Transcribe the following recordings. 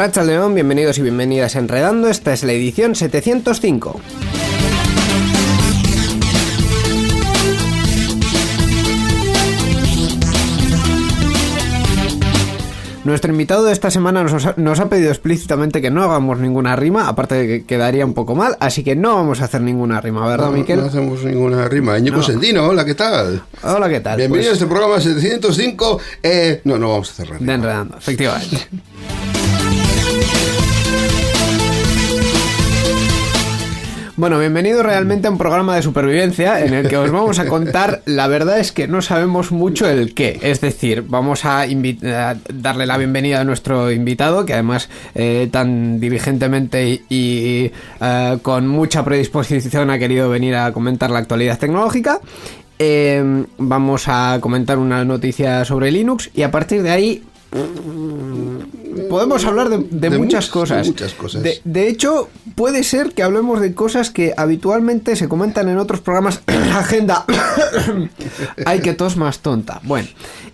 Arracha León, bienvenidos y bienvenidas a Enredando, esta es la edición 705. Nuestro invitado de esta semana nos ha, nos ha pedido explícitamente que no hagamos ninguna rima, aparte de que quedaría un poco mal, así que no vamos a hacer ninguna rima, ¿verdad, No, Miquel? No hacemos ninguna rima. Ñico No. Sendino, hola, ¿qué tal? Hola, ¿qué tal? Bienvenido Pues, a este programa 705. Eh, no, no vamos a cerrar. de Enredando, efectivamente. Bueno, bienvenido realmente a un programa de supervivencia en el que os vamos a contar, la verdad es que no sabemos mucho el qué, es decir, vamos a, darle la bienvenida a nuestro invitado, que además eh, tan diligentemente y, y, eh, con mucha predisposición ha querido venir a comentar la actualidad tecnológica. Eh, vamos a comentar una noticia sobre Linux y a partir de ahí podemos hablar de, de De muchas cosas. de muchas cosas. De, de hecho, puede ser que hablemos de cosas que habitualmente se comentan en otros programas. Agenda. Ay, que tos más tonta. Bueno,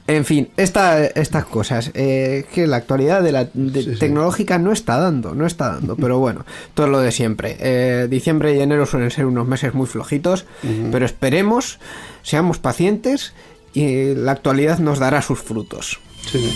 en fin, esta, estas cosas. eh, que la actualidad de la sí. tecnológica no está dando, no está dando. Pero bueno, todo lo de siempre. Eh, diciembre y enero suelen ser unos meses muy flojitos, pero esperemos, seamos pacientes y la actualidad nos dará sus frutos. Sí.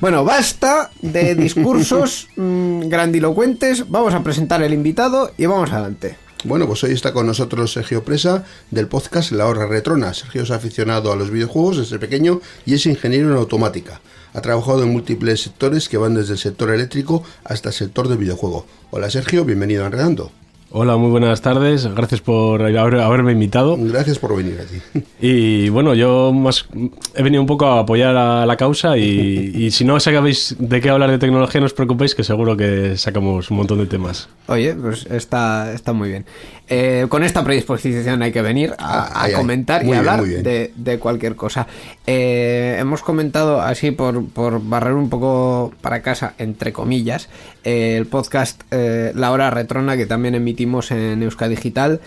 Bueno, basta de discursos mm, grandilocuentes. Vamos a presentar el invitado y vamos adelante. Bueno, pues hoy está con nosotros Sergio Presa del podcast La Hora Retrona. Sergio es aficionado a los videojuegos desde pequeño y es ingeniero en automática. Ha trabajado en múltiples sectores que van desde el sector eléctrico hasta el sector del videojuego. Hola Sergio, bienvenido a Enredando. Hola, muy buenas tardes. Gracias por haber- haberme invitado. Gracias por venir aquí. Y bueno, yo más he venido un poco a apoyar a la causa y, y si no sabéis de qué hablar de tecnología, no os preocupéis que seguro que sacamos un montón de temas. Oye, pues está, está muy bien. Eh, con esta predisposición hay que venir a, a ay, ay. comentar y bien, hablar de, de cualquier cosa. Eh, hemos comentado así por, por barrer un poco para casa, entre comillas, eh, el podcast eh, La Hora Retrona que también emitimos en Euska Digital.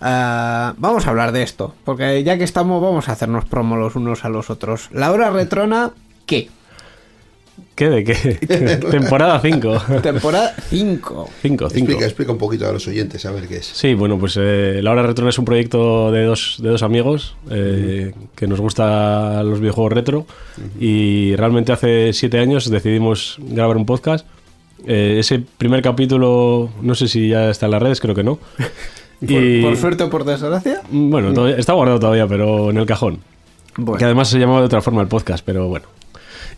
Ah, vamos a hablar de esto, porque ya que estamos vamos a hacernos promo los unos a los otros. La Hora Retrona, ¿qué? ¿Qué de qué? Temporada 5. Temporada 5. 5, 5. Explica, explica un poquito a los oyentes a ver qué es. Sí, bueno, pues eh, La Hora Retro es un proyecto de dos, de dos amigos eh, que nos gusta los videojuegos retro y realmente hace siete años decidimos grabar un podcast. Eh, ese primer capítulo, no sé si ya está en las redes, creo que no. Por, suerte o por desgracia. Bueno, todavía- está guardado todavía, pero en el cajón. Bueno. Que además se llamaba de otra forma el podcast, pero bueno.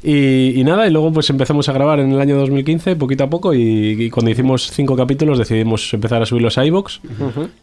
Y, y nada, y luego pues empezamos a grabar en el año 2015, poquito a poco, y, y cuando hicimos cinco capítulos decidimos empezar a subirlos a iVoox.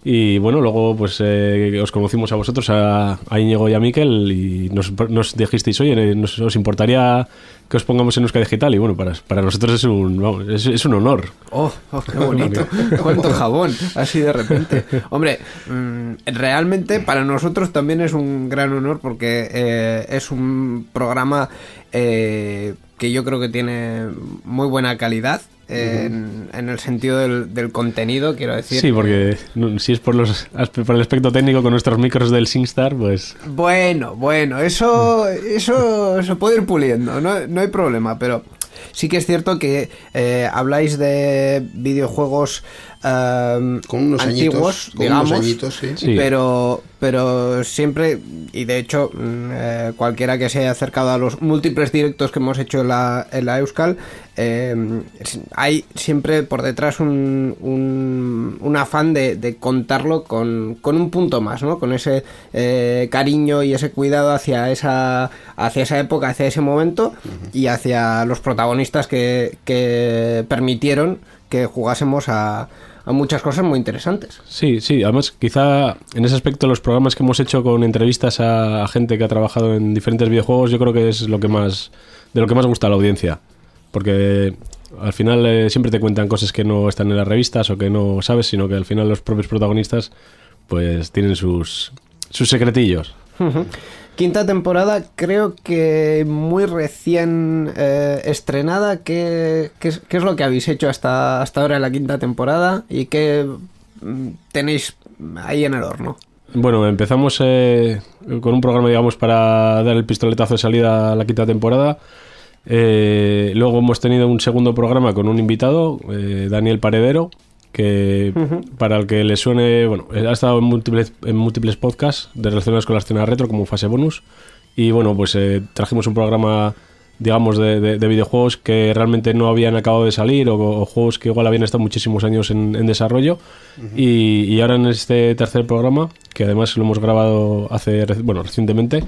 Y bueno, luego pues eh, os conocimos a vosotros, a, a Íñigo y a Miquel, y nos, nos dijisteis, oye, ¿nos, ¿os importaría que os pongamos en Euska Digital? Y bueno, para, para nosotros es un, vamos, es, es un honor. Oh, oh, qué bonito. Cuánto jabón, así de repente. Hombre, mm, realmente para nosotros también es un gran honor porque eh, es un programa eh, que yo creo que tiene muy buena calidad en, en el sentido del, del contenido, quiero decir. Sí, porque no, si es por, los, aspe- por el aspecto técnico con nuestros micros del SingStar, pues Bueno, bueno, eso, eso se puede ir puliendo, no, no hay problema, pero sí que es cierto que eh, habláis de videojuegos em, Con unos antiguos, añitos, con digamos, unos añitos, sí. Sí. pero, pero siempre, y de hecho, mm, eh, cualquiera que se haya acercado a los múltiples directos que hemos hecho en la, en la Euskal, eh, hay siempre por detrás un, un, un afán de, de contarlo con, con un punto más, ¿no? Con ese eh, cariño y ese cuidado hacia esa, hacia esa época, hacia ese momento y hacia los protagonistas que, que permitieron que jugásemos a, a muchas cosas muy interesantes. Sí, sí, además quizá en ese aspecto los programas que hemos hecho con entrevistas a, gente que ha trabajado en diferentes videojuegos yo creo que es lo que más de lo que más gusta a la audiencia, porque al final eh, siempre te cuentan cosas que no están en las revistas o que no sabes, sino que al final los propios protagonistas pues tienen sus sus secretillos. Ujú. Quinta temporada, creo que muy recién eh, estrenada. ¿Qué, qué, es, lo que habéis hecho hasta, hasta ahora en la quinta temporada? ¿Y qué mm, tenéis ahí en el horno? Bueno, empezamos eh, con un programa, digamos, para dar el pistoletazo de salida a la quinta temporada. Eh, luego hemos tenido un segundo programa con un invitado, eh, Daniel Paredero, que para el que le suene, bueno, eh, ha estado en múltiples, en múltiples podcasts de relacionados con la escena retro como fase bonus. Y bueno, pues eh, trajimos un programa, digamos, de, de- de videojuegos que realmente no habían acabado de salir o, o juegos que igual habían estado muchísimos años en, en desarrollo. y, y ahora en este tercer programa, que además lo hemos grabado hace, bueno, recientemente,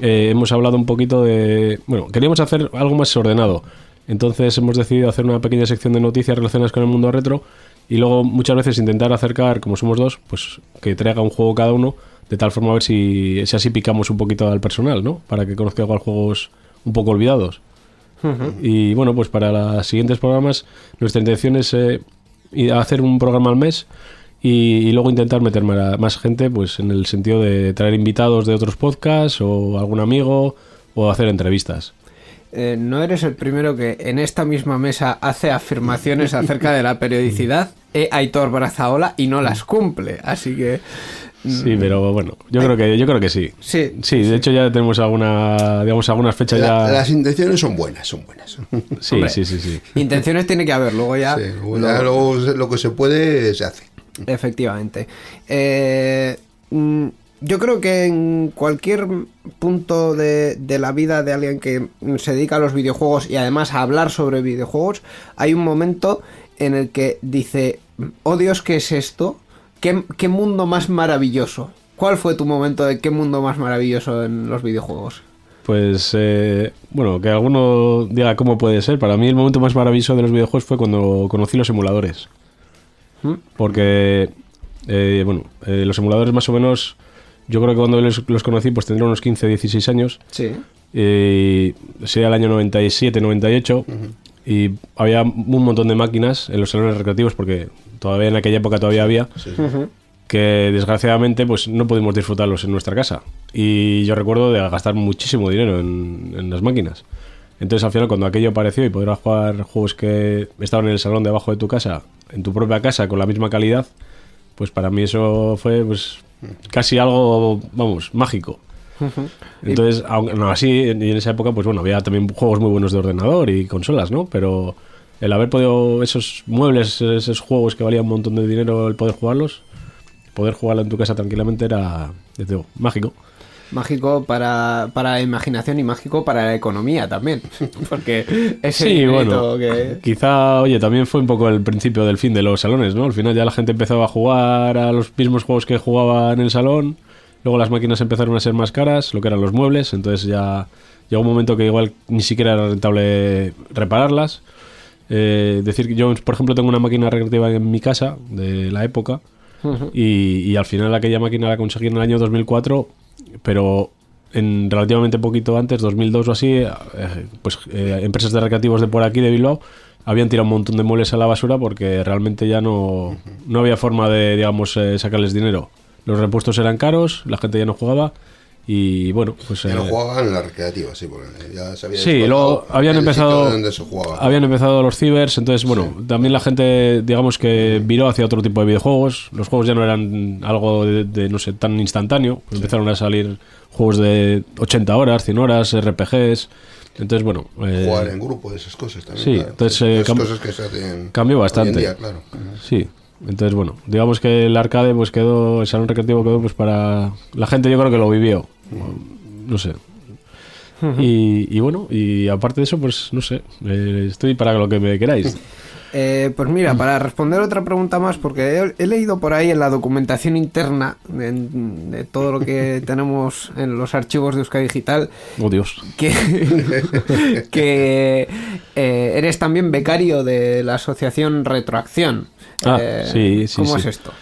eh, hemos hablado un poquito de... Bueno, queríamos hacer algo más ordenado. Entonces hemos decidido hacer una pequeña sección de noticias relacionadas con el mundo retro y luego muchas veces intentar acercar, como somos dos, pues que traiga un juego cada uno, de tal forma a ver si, si así picamos un poquito al personal, ¿no? Para que conozca igual juegos un poco olvidados. Y bueno, pues para los siguientes programas nuestra intención es eh, hacer un programa al mes y, y luego intentar meter más gente pues en el sentido de traer invitados de otros podcasts o algún amigo o hacer entrevistas. Eh, no eres el primero que en esta misma mesa hace afirmaciones acerca de la periodicidad, e Aitor Brazaola, y no las cumple. Así que. Sí, pero bueno, yo creo que yo creo que sí. Sí, Sí, de hecho ya tenemos alguna digamos algunas fechas La- ya Las intenciones son buenas, son buenas. Sí, Hombre. sí, sí, sí. Intenciones tiene que haber, luego ya. Sí, luego lo que se puede se hace. Efectivamente. Eh, mm, yo creo que en cualquier punto de, de la vida de alguien que se dedica a los videojuegos y además a hablar sobre videojuegos, hay un momento en el que dice, oh Dios, ¿qué es esto? ¿Qué, qué mundo más maravilloso? ¿Cuál fue tu momento de qué mundo más maravilloso en los videojuegos? Pues eh, bueno, que alguno diga cómo puede ser. Para mí el momento más maravilloso de los videojuegos fue cuando conocí los emuladores. ¿Mm? Porque, eh, bueno, eh, los emuladores más o menos, yo creo que cuando los, los conocí pues tendría unos 15, 16 años. Sí. Y sería el año 97, 98. Y había un montón de máquinas en los salones recreativos porque todavía en aquella época todavía había. Que desgraciadamente pues no pudimos disfrutarlos en nuestra casa. Y yo recuerdo de gastar muchísimo dinero en, en las máquinas. Entonces al final cuando aquello apareció y poder jugar juegos que estaban en el salón de abajo de tu casa, en tu propia casa con la misma calidad, pues para mí eso fue pues casi algo, vamos, mágico. Entonces, aunque no así, en, esa época, pues bueno, había también juegos muy buenos de ordenador y consolas, ¿no? Pero el haber podido, esos muebles, esos juegos que valían un montón de dinero, el poder jugarlos, poder jugarlo en tu casa tranquilamente era, digo, mágico. Mágico para, para la imaginación y mágico para la economía también. Porque ese Sí, bueno, que... quizá, oye, también fue un poco el principio del fin de los salones, ¿no? Al final ya la gente empezaba a jugar a los mismos juegos que jugaba en el salón, luego las máquinas empezaron a ser más caras, lo que eran los muebles, entonces ya llegó un momento que igual ni siquiera era rentable repararlas. Eh, decir que yo, por ejemplo, tengo una máquina recreativa en mi casa de la época y, y al final aquella máquina la conseguí en el año 2004, pero en relativamente poquito antes, 2002 o así, eh, pues eh, empresas de recreativos de por aquí, de Bilbao, habían tirado un montón de muebles a la basura porque realmente ya no, no había forma de, digamos, eh, sacarles dinero. Los repuestos eran caros, la gente ya no jugaba Y bueno, pues... Ya eh, jugaban en la recreativa, sí, porque ya se había Sí, luego habían empezado, donde se jugaba. habían empezado los cibers, entonces bueno, también la gente, digamos que viró hacia otro tipo de videojuegos. Los juegos ya no eran algo de, de, no sé, tan instantáneo. Empezaron a salir juegos de 80 horas, 100 horas, RPGs. Entonces bueno, eh, Jugar en grupo, esas cosas también. sí, claro. entonces, eh, cam- cosas que se hacen cambió hoy en bastante. día, claro. sí. Entonces bueno, digamos que el arcade pues quedó, el salón recreativo quedó pues para la gente, yo creo que lo vivió. No sé. Y, y bueno, y aparte de eso, pues no sé, eh, estoy para lo que me queráis. Eh, pues mira, para responder otra pregunta más, porque he, he leído por ahí en la documentación interna de, de todo lo que tenemos en los archivos de Euskadi Digital Oh Dios. que, que eh, eres también becario de la asociación Retroacción. Ah, Eh, sí, sí, ¿Cómo sí. es esto?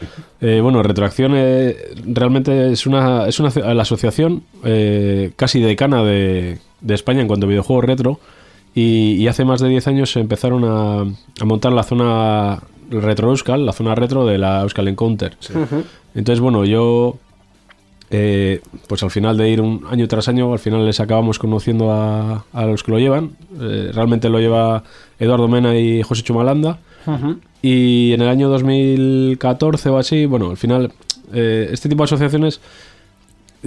Eh, bueno, Retroacción eh, realmente es una, es una la asociación eh, casi decana de, de España en cuanto a videojuegos retro. Y, y hace más de 10 años se empezaron a, a montar la zona retro Euskal, la zona retro de la Euskal Encounter. Entonces, bueno, yo, eh, pues al final de ir un año tras año, al final les acabamos conociendo a, a los que lo llevan. Eh, realmente lo lleva Eduardo Mena y José Chumalanda. Y en el año 2014 o así, bueno, al final, eh, este tipo de asociaciones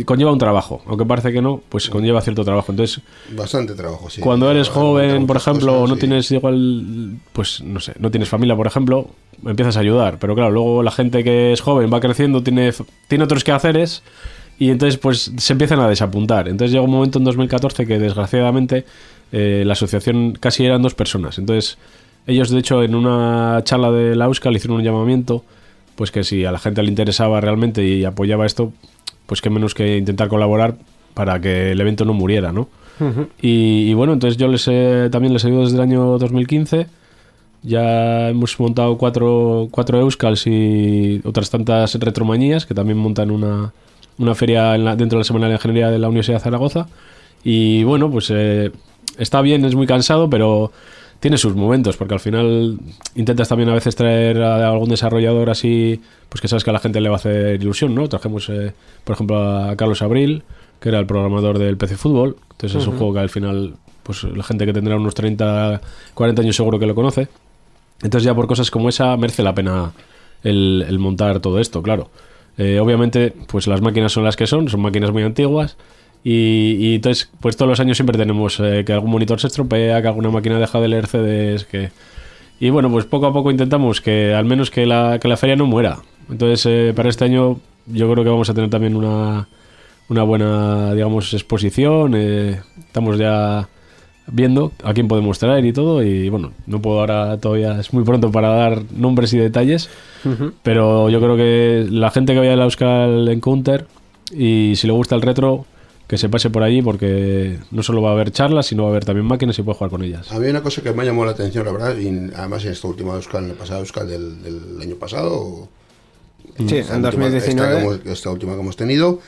conlleva un trabajo, aunque parece que no, pues conlleva cierto trabajo. Entonces, Bastante trabajo, sí. cuando eres joven, por ejemplo, cosas, o no sí. tienes igual, pues no sé, no tienes familia, por ejemplo, empiezas a ayudar. Pero claro, luego la gente que es joven va creciendo, tiene, tiene otros quehaceres y entonces pues se empiezan a desapuntar. Entonces llega un momento en 2014 que desgraciadamente eh, la asociación casi eran dos personas. Entonces ellos de hecho en una charla de la Euskal hicieron un llamamiento pues que si a la gente le interesaba realmente y apoyaba esto, pues que menos que intentar colaborar para que el evento no muriera, ¿no? y, y bueno, entonces yo les he- también les ayudo desde el año 2015. Ya hemos montado cuatro, cuatro Euskals y otras tantas retromanías que también montan una, una feria en la- dentro de la Semana de la Ingeniería de la Universidad de Zaragoza. Y bueno, pues eh, está bien, es muy cansado, pero tiene sus momentos, porque al final intentas también a veces traer a algún desarrollador así, pues que sabes que a la gente le va a hacer ilusión, ¿no? Trajimos, eh, por ejemplo, a Carlos Abril, que era el programador del PC Fútbol. Entonces es un juego que al final, pues la gente que tendrá unos 30, 40 años seguro que lo conoce. Entonces ya por cosas como esa merece la pena el, el montar todo esto, claro. Eh, obviamente, pues las máquinas son las que son, son máquinas muy antiguas. Y, y entonces, pues todos los años siempre tenemos eh, que algún monitor se estropea, que alguna máquina deja de leer CDs, que... Y bueno, pues poco a poco intentamos que al menos que la, que la feria no muera. Entonces, eh, para este año yo creo que vamos a tener también una, una buena, digamos, exposición. eh, estamos ya viendo a quién podemos traer y todo. Y bueno, no puedo ahora todavía, es muy pronto para dar nombres y detalles. Pero yo creo que la gente que vaya a la Euskal Encounter y si le gusta el retro, que se pase por allí porque no solo va a haber charlas, sino va a haber también máquinas y puede jugar con ellas. Había una cosa que me llamó la atención, la verdad, y además en esta última Euskal, en la pasada Euskal del, del año pasado, o Sí, esta en última- 2019. Esta, que hemos- esta última que hemos tenido,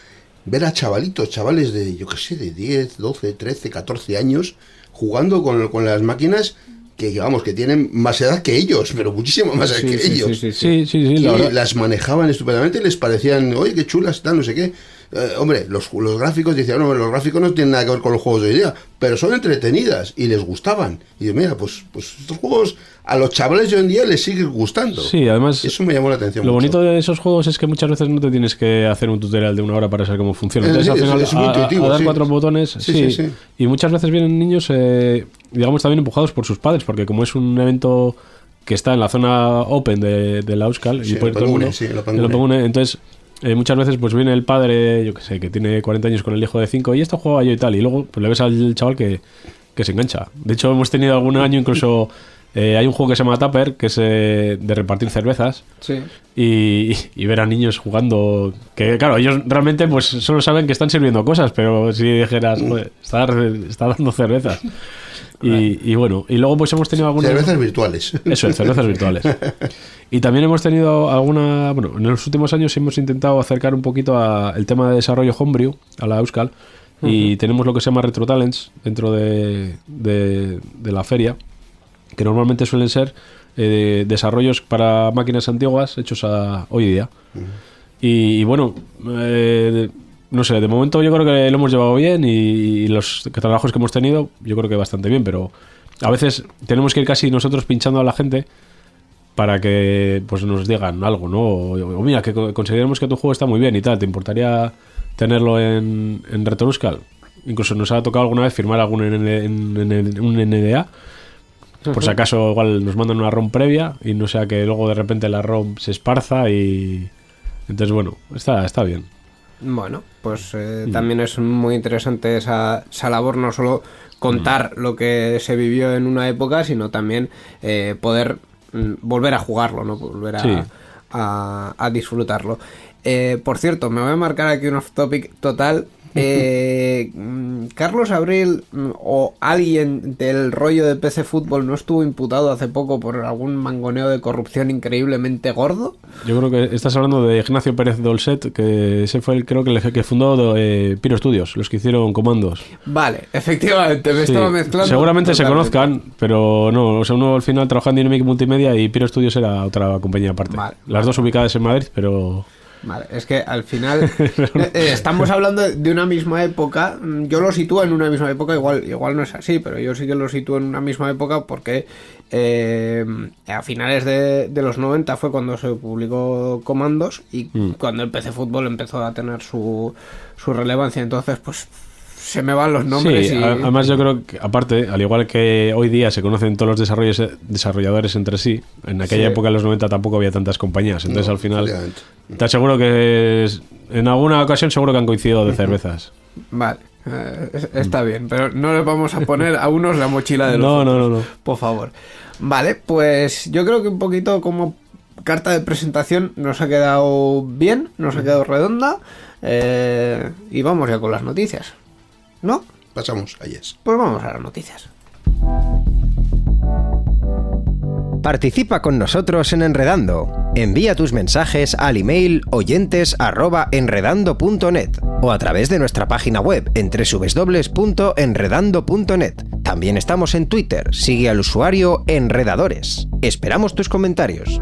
ver a chavalitos, chavales de, yo qué sé, de 10, 12, 13, 14 años, jugando con, con las máquinas que, vamos, que tienen más edad que ellos, pero muchísimo más edad Sí, que sí, ellos. sí, sí, sí. Sí, sí, sí, y la las manejaban estupendamente y les parecían, oye, qué chulas, tal, no sé qué. Eh, hombre, los, los gráficos, decían, no, los gráficos no tienen nada que ver con los juegos de hoy día, pero son entretenidas y les gustaban. Y yo, mira, pues, pues estos juegos a los chavales de hoy en día les siguen gustando. Sí, además, Eso me llamó la atención. lo mucho. bonito de esos juegos es que muchas veces no te tienes que hacer un tutorial de una hora para saber cómo funciona. Eh, Entonces, sí, al final, es- muy a- a- intuitivo, a dar sí. cuatro botones, Sí, sí. Y muchas veces vienen niños, eh, digamos, también empujados por sus padres, porque como es un evento que está en la zona open de, de la Euskal, y el todo el mundo, entonces... eh, muchas veces pues viene el padre, yo que sé, que tiene 40 años con el hijo de 5 y esto juega yo y tal, y luego pues le ves al chaval que, que se engancha. De hecho, hemos tenido algún año incluso... eh, hay un juego que se llama Tupper, que es eh, de repartir cervezas, Sí. y, y ver a niños jugando que claro ellos realmente pues solo saben que están sirviendo cosas pero si dijeras "Joder, está, está dando cervezas y, y bueno y luego pues hemos tenido algunas Cervezas virtuales. eso es cervezas virtuales y también hemos tenido alguna bueno en los últimos años hemos intentado acercar un poquito a el tema de desarrollo homebrew a la Euskal. Y tenemos lo que se llama Retro Talents dentro de, de, de la feria que normalmente suelen ser eh, desarrollos para máquinas antiguas hechos a hoy día. y, y bueno, eh, no sé, de momento yo creo que lo hemos llevado bien y, y los trabajos que hemos tenido, yo creo que bastante bien, pero a veces tenemos que ir casi nosotros pinchando a la gente para que pues nos digan algo, ¿no? O, o mira, que co- consideremos que tu juego está muy bien y tal, ¿te importaría tenerlo en, en? Incluso nos ha tocado alguna vez firmar algún en- en- un NDA. Por si acaso igual nos mandan una ROM previa y no sea que luego de repente la ROM se esparza y... Entonces, bueno, está, está bien. Bueno, pues eh, también es muy interesante esa, esa labor, no solo contar lo que se vivió en una época, sino también eh, poder mm, volver a jugarlo, ¿no? Volver a, Sí. a- a disfrutarlo. Eh, por cierto, me voy a marcar aquí un off topic total. Eh, mm, Carlos Abril mm, o alguien del rollo de PC Fútbol no estuvo imputado hace poco por algún mangoneo de corrupción increíblemente gordo. Yo creo que estás hablando de Ignacio Pérez Dolcet, que ese fue el creo que el que fundó eh, Piro Studios, los que hicieron comandos. Vale, efectivamente, me Sí, estaba mezclando. Seguramente se conozcan, pero no, o sea, uno al final trabaja en Dynamic Multimedia y Piro Studios era otra compañía aparte. Vale, Las dos ubicadas en Madrid, pero Vale, es que al final eh, eh, estamos hablando de una misma época. Mm, Yo lo sitúo en una misma época, igual, igual no es así, pero yo sí que lo sitúo en una misma época porque eh, a finales de, de los 90 fue cuando se publicó Comandos y Mm. cuando el PC Fútbol empezó a tener su, su relevancia. Entonces, pues se me van los nombres. sí, y... además yo creo que aparte, al igual que hoy día se conocen todos los desarrollos, desarrolladores entre sí, en aquella Sí. época en los 90 tampoco había tantas compañías, entonces No, al final te aseguro que es- en alguna ocasión seguro que han coincidido de cervezas. Vale, eh, es- está bien, pero no les vamos a poner a unos la mochila de los No, no, otros, no, no. Por favor. Vale, pues yo creo que un poquito como carta de presentación nos ha quedado bien, nos ha quedado redonda. eh, y vamos ya con las noticias. ¿No? Pasamos a Yes. Pues vamos a las noticias. Participa con nosotros en Enredando. Envía tus mensajes al email oyentes@enredando.net o a través de nuestra página web en www.enredando.net. También estamos en Twitter. Sigue al usuario Enredadores. Esperamos tus comentarios.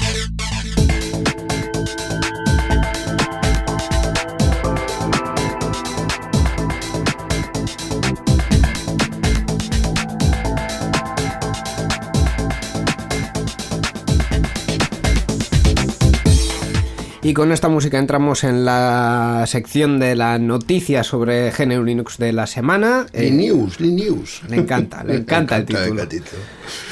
Y con esta música entramos en la sección de la noticia sobre GNU Linux de la semana. Eh, Linux, Linux. le encanta, le encanta el título. el título.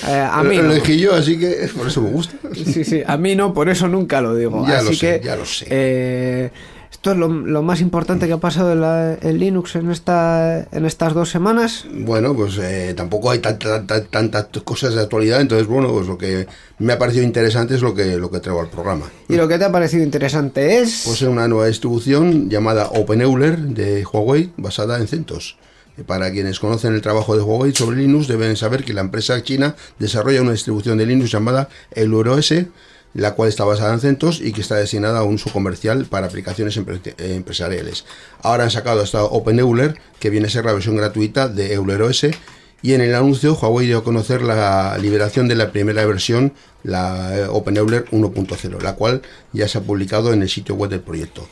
eh, a Lo- mí lo no. elegí yo, así que por eso me gusta. Sí, sí, a mí no, por eso nunca lo digo. Ya Así lo sé, que, ya lo sé. eh, esto es lo, lo más importante que ha pasado en, la- en Linux en, esta, en estas dos semanas. Bueno, pues eh, tampoco hay tanta- tanta- tantas cosas de actualidad, entonces bueno, pues lo que me ha parecido interesante es lo que, lo que traigo al programa. Y lo que te ha parecido interesante es... Pues es una nueva distribución llamada OpenEuler de Huawei basada en CentOS. Eh, Para quienes conocen el trabajo de Huawei sobre Linux deben saber que la empresa china desarrolla una distribución de Linux llamada EulerOS, la cual está basada en CentOS y que está destinada a un uso comercial para aplicaciones eh, empresariales. Ahora han sacado esta OpenEuler, que viene a ser la versión gratuita de EulerOS, y en el anuncio Huawei dio a conocer la liberación de la primera versión, la eh, OpenEuler 1.0, la cual ya se ha publicado en el sitio web del proyecto.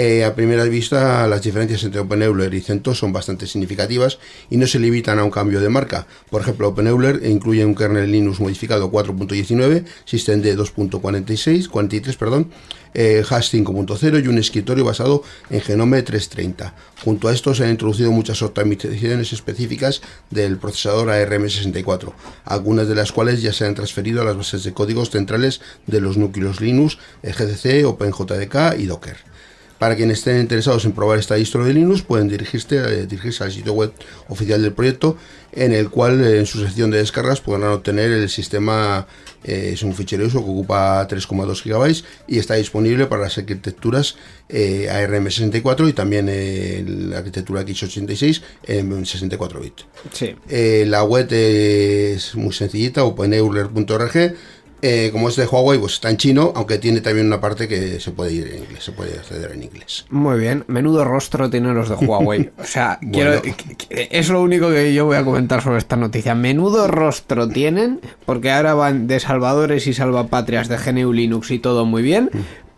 Eh, a primera vista, las diferencias entre OpenEuler y CentOS son bastante significativas y no se limitan a un cambio de marca. Por ejemplo, OpenEuler incluye un kernel Linux modificado 4.19, systemd 2.46, 43, perdón, eh, hash 5.0 y un escritorio basado en Genome 330. Junto a esto se han introducido muchas optimizaciones específicas del procesador ARM64, algunas de las cuales ya se han transferido a las bases de códigos centrales de los núcleos Linux, GCC, OpenJDK y Docker. Para quienes estén interesados en probar esta distro de Linux, pueden dirigirse, eh, dirigirse al sitio web oficial del proyecto, en el cual eh, en su sección de descargas podrán obtener el sistema, eh, es un fichero ISO que ocupa 3,2 GB y está disponible para las arquitecturas eh, ARM64 y también la arquitectura x86 en 64 bits. Sí. La web es muy sencillita, openeuler.org. Eh, como es de Huawei, pues está en chino, aunque tiene también una parte que se puede ir en inglés, se puede acceder en inglés. Muy bien, menudo rostro tienen los de Huawei. O sea, Bueno. quiero, es lo único que yo voy a comentar sobre esta noticia. Menudo rostro tienen, porque ahora van de salvadores y salvapatrias de GNU Linux y todo muy bien.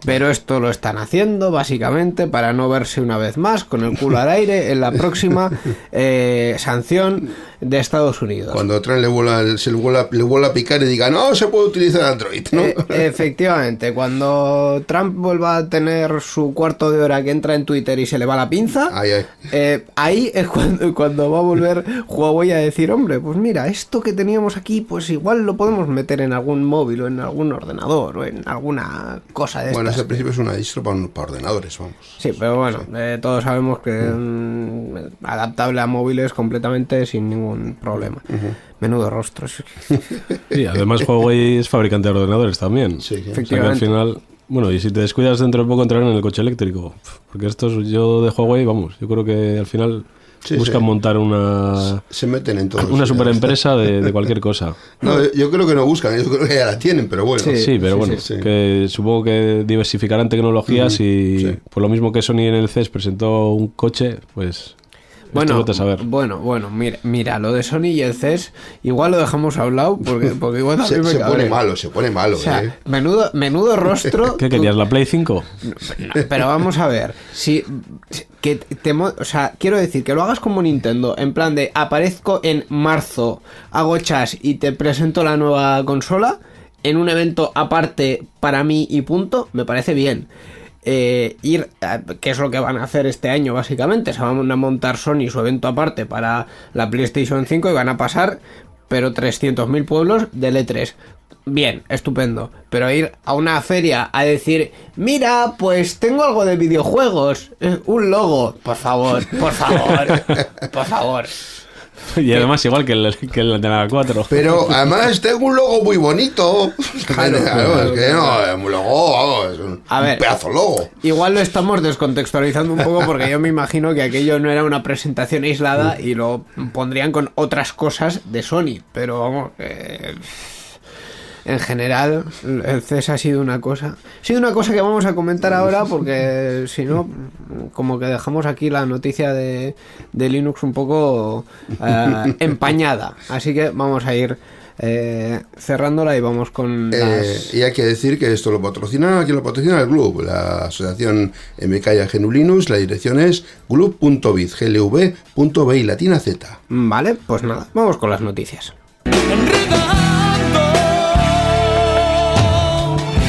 Pero esto lo están haciendo básicamente para no verse una vez más con el culo al aire en la próxima eh, sanción de Estados Unidos. Cuando Trump le vuela, el- se le vuela, le vuela a picar y diga, no, se puede utilizar Android, ¿no? Eh, efectivamente, cuando Trump vuelva a tener su cuarto de hora que entra en Twitter y se le va la pinza, Ay, ay. eh, ahí es cuando, cuando va a volver Huawei a decir, hombre, pues mira, esto que teníamos aquí, pues igual lo podemos meter en algún móvil o en algún ordenador o en alguna cosa de bueno, al principio es una distro para, para ordenadores, vamos. Sí, pero bueno, eh, todos sabemos que mm, adaptable a móviles completamente sin ningún problema. Menudo rostro. sí. Sí, además Huawei es fabricante de ordenadores también. Sí, sí. O sea que al final, bueno, y si te descuidas dentro de poco entrarán en el coche eléctrico. Porque estos, yo de Huawei, vamos, yo creo que al final Sí, buscan sí. montar una, Se meten en todo. una superempresa de, de cualquier cosa. No, yo creo que no buscan, yo creo que ya la tienen, pero bueno. Sí. Sí, pero bueno, sí, sí. que supongo que diversificarán tecnologías y sí. por lo mismo que Sony en el CES presentó un coche, pues Bueno, a saber. bueno, bueno, mira, mira, lo de Sony y el CES, igual lo dejamos hablado porque, porque igual Se, me pone malo, se pone malo, O sea, ¿eh? menudo, menudo rostro. ¿Qué querías, la Play 5? No, pero vamos a ver, si que te, mo- o sea, quiero decir que lo hagas como Nintendo, en plan de aparezco en marzo, hago chas y te presento la nueva consola en un evento aparte para mí y punto, me parece bien. Eh, ir, a- que es lo que van a hacer este año básicamente, se van a montar Sony su evento aparte para la PlayStation 5 y van a pasar pero 300.000 pueblos del E3. Bien, estupendo. Pero ir a una feria a decir, mira, pues tengo algo de videojuegos, eh, un logo, por favor, por favor, por favor. Y además igual que el, que el de la 4. Pero además tengo un logo muy bonito. Claro, Claro, es que no, es un logo, vamos, es un, A ver. un pedazo logo. Igual lo estamos descontextualizando un poco porque yo me imagino que aquello no era una presentación aislada y lo pondrían con otras cosas de Sony. Pero vamos, eh, en general el CES ha sido una cosa. Ha sido una cosa que vamos a comentar ahora porque si no, como que dejamos aquí la noticia de, de Linux un poco eh, empañada. Así que vamos a ir eh, cerrándola y vamos con Eh, las... y hay que decir que esto lo patrocina, quien lo patrocina el Glub, la asociación MK y Genulinus, la dirección es glub.biz, glv.bi, latina z. Vale, pues nada, vamos con las noticias.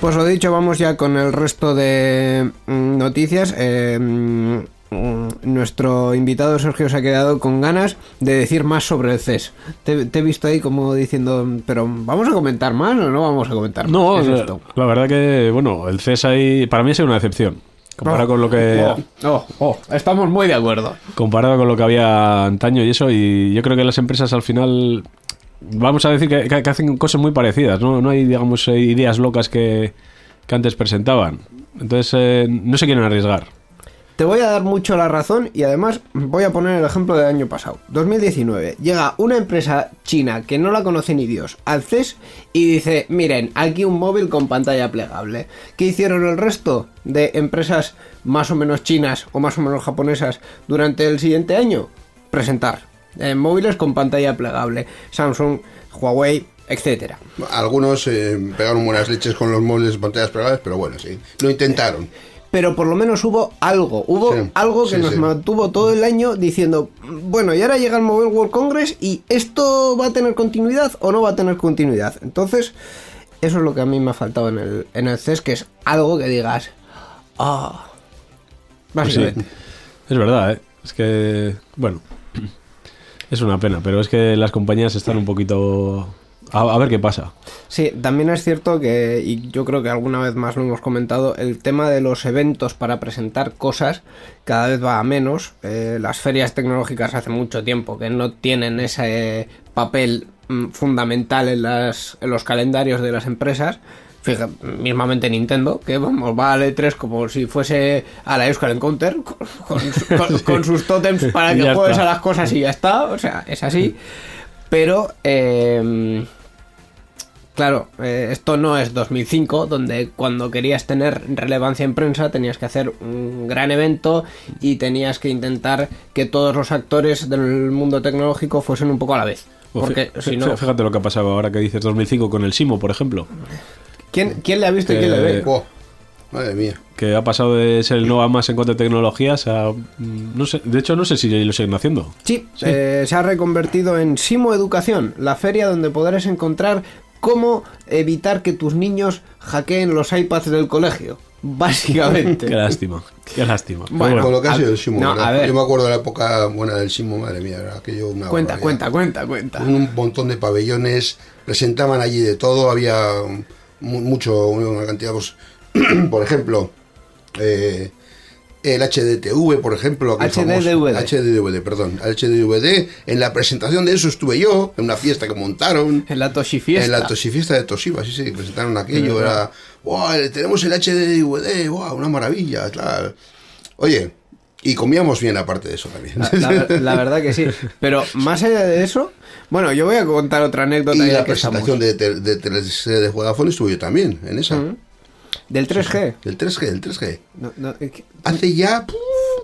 Pues lo dicho, vamos ya con el resto de mm, noticias. Eh, mm, nuestro invitado Sergio se ha quedado con ganas de decir más sobre el CES. Te, te he visto ahí como diciendo, pero ¿vamos a comentar más o no vamos a comentar más? No, ¿Qué es la, esto? la verdad que, bueno, el CES ahí para mí ha sido una decepción. Comparado con lo que Oh, oh, oh, estamos muy de acuerdo. comparado con lo que había antaño y eso, y yo creo que las empresas al final vamos a decir que, hacen cosas muy parecidas, ¿no? No hay, digamos, ideas locas que, que antes presentaban. Entonces, eh, no se quieren arriesgar. Te voy a dar mucho la razón y además voy a poner el ejemplo del año pasado. 2019. Llega una empresa china que no la conoce ni Dios al CES y dice, miren, aquí un móvil con pantalla plegable. ¿Qué hicieron el resto de empresas más o menos chinas o más o menos japonesas durante el siguiente año? Presentar eh, móviles con pantalla plegable. Samsung, Huawei, etcétera. Algunos eh, pegaron buenas leches con los móviles de pantallas plegables, pero bueno, sí, lo intentaron. pero por lo menos hubo algo, hubo Sí, algo que sí, nos sí. mantuvo todo el año diciendo, bueno, y ahora llega el Mobile World Congress y esto va a tener continuidad o no va a tener continuidad. Entonces, eso es lo que a mí me ha faltado en el, en el CES, que es algo que digas, ah, Pues sí, básicamente. es verdad, ¿eh? Es que, bueno, es una pena, pero es que las compañías están un poquito A, ver qué pasa. Sí, también es cierto que, y yo creo que alguna vez más lo hemos comentado, el tema de los eventos para presentar cosas cada vez va a menos. Eh, las ferias tecnológicas hace mucho tiempo que no tienen ese papel mm, fundamental en, las, en los calendarios de las empresas. Fíjate, mismamente Nintendo, que vamos, va al E3 como si fuese a la Euskal Encounter, con, con con- con sus tótems para que juegues está. a las cosas y ya está, o sea, es así. Pero, eh, Claro, eh, esto no es 2005, donde cuando querías tener relevancia en prensa tenías que hacer un gran evento y tenías que intentar que todos los actores del mundo tecnológico fuesen un poco a la vez. Porque si no, Fíjate lo que ha pasado ahora que dices 2005 con el Simo, por ejemplo. ¿Quién, quién le ha visto y quién le ve? Eh, Oh, madre mía. Que ha pasado de ser el Nova más en cuanto a tecnologías a. mm, No sé, de hecho, no sé si lo siguen haciendo. Sí, eh, se ha reconvertido en Simo Educación, la feria donde podrás encontrar cómo evitar que tus niños hackeen los iPads del colegio. Básicamente. Qué lástima, qué lástima. Bueno, Con lo que ha sido el Simo, a ver. Yo me acuerdo de la época buena del Simo, madre mía, era aquello una cuenta, barbaridad. cuenta, cuenta, cuenta. un montón de pabellones, presentaban allí de todo, había mucho, una cantidad, pues, por ejemplo, eh, el HDTV, por ejemplo. aquel HDDVD. perdón. HDDVD, en la presentación de eso estuve yo, en una fiesta que montaron. En la Toshi Fiesta. En la Toshifiesta de Toshiba, sí, sí, presentaron aquello, era, wow, tenemos el HDDVD, wow, una maravilla, tal. Oye, y comíamos bien aparte de eso también. La, la- la verdad que sí. Pero más allá de eso, bueno, yo voy a contar otra anécdota y la que estamos. presentación de, de, de, teleserie de Vodafone estuve yo también, en esa. Del 3G. Del 3G, del 3G. No, no, es que- Hace ya puf,